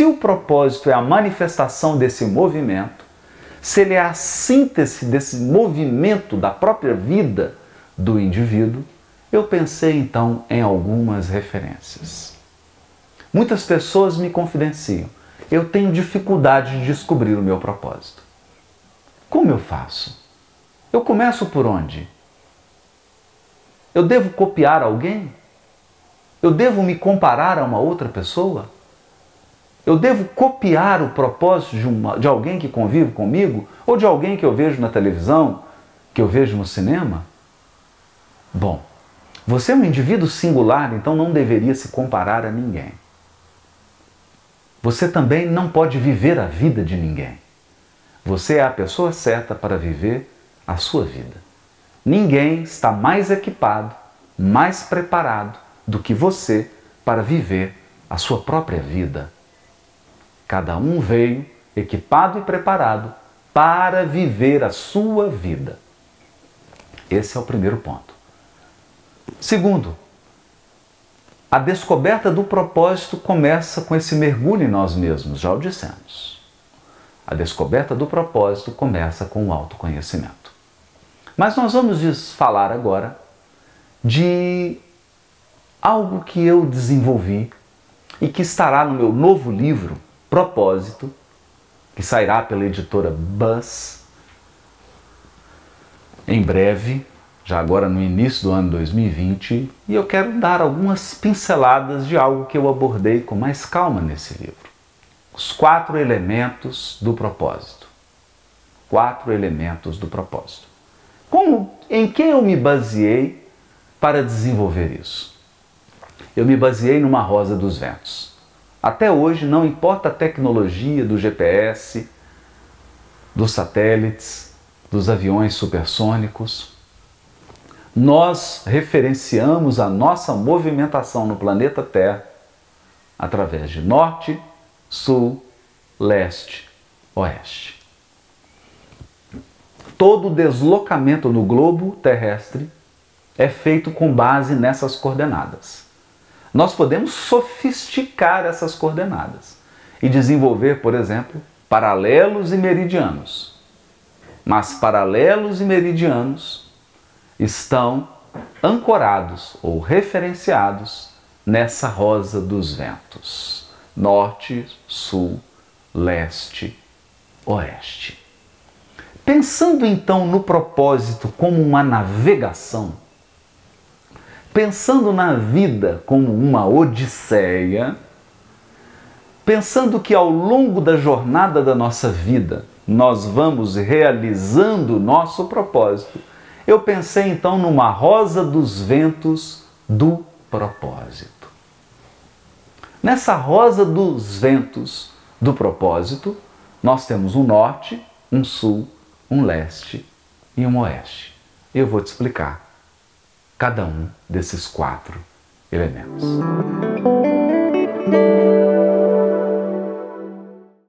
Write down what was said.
se o propósito é a manifestação desse movimento, se ele é a síntese desse movimento da própria vida do indivíduo, eu pensei então em algumas referências. Muitas pessoas me confidenciam: eu tenho dificuldade de descobrir o meu propósito. Como eu faço? Eu começo por onde? Eu devo copiar alguém? Eu devo me comparar a uma outra pessoa? Eu devo copiar o propósito de, uma, de alguém que convive comigo? Ou de alguém que eu vejo na televisão, que eu vejo no cinema? Bom, você é um indivíduo singular, então não deveria se comparar a ninguém. Você também não pode viver a vida de ninguém. Você é a pessoa certa para viver a sua vida. Ninguém está mais equipado, mais preparado do que você para viver a sua própria vida. Cada um veio equipado e preparado para viver a sua vida. Esse é o primeiro ponto. Segundo, a descoberta do propósito começa com esse mergulho em nós mesmos, já o dissemos. A descoberta do propósito começa com o autoconhecimento. Mas nós vamos falar agora de algo que eu desenvolvi e que estará no meu novo livro, Propósito, que sairá pela editora Buzz em breve, já agora no início do ano 2020, e eu quero dar algumas pinceladas de algo que eu abordei com mais calma nesse livro. Os quatro elementos do propósito. Quatro elementos do propósito. Como, em que eu me baseei para desenvolver isso? Eu me baseei numa rosa dos ventos. Até hoje, não importa a tecnologia do GPS, dos satélites, dos aviões supersônicos, nós referenciamos a nossa movimentação no planeta Terra através de norte, sul, leste, oeste. Todo deslocamento no globo terrestre é feito com base nessas coordenadas. Nós podemos sofisticar essas coordenadas e desenvolver, por exemplo, paralelos e meridianos. Mas paralelos e meridianos estão ancorados ou referenciados nessa rosa dos ventos: norte, sul, leste, oeste. Pensando então no propósito como uma navegação, pensando na vida como uma odisseia, pensando que ao longo da jornada da nossa vida nós vamos realizando o nosso propósito, eu pensei então numa rosa dos ventos do propósito. Nessa rosa dos ventos do propósito, nós temos um norte, um sul, um leste e um oeste. Eu vou te explicar cada um desses quatro elementos.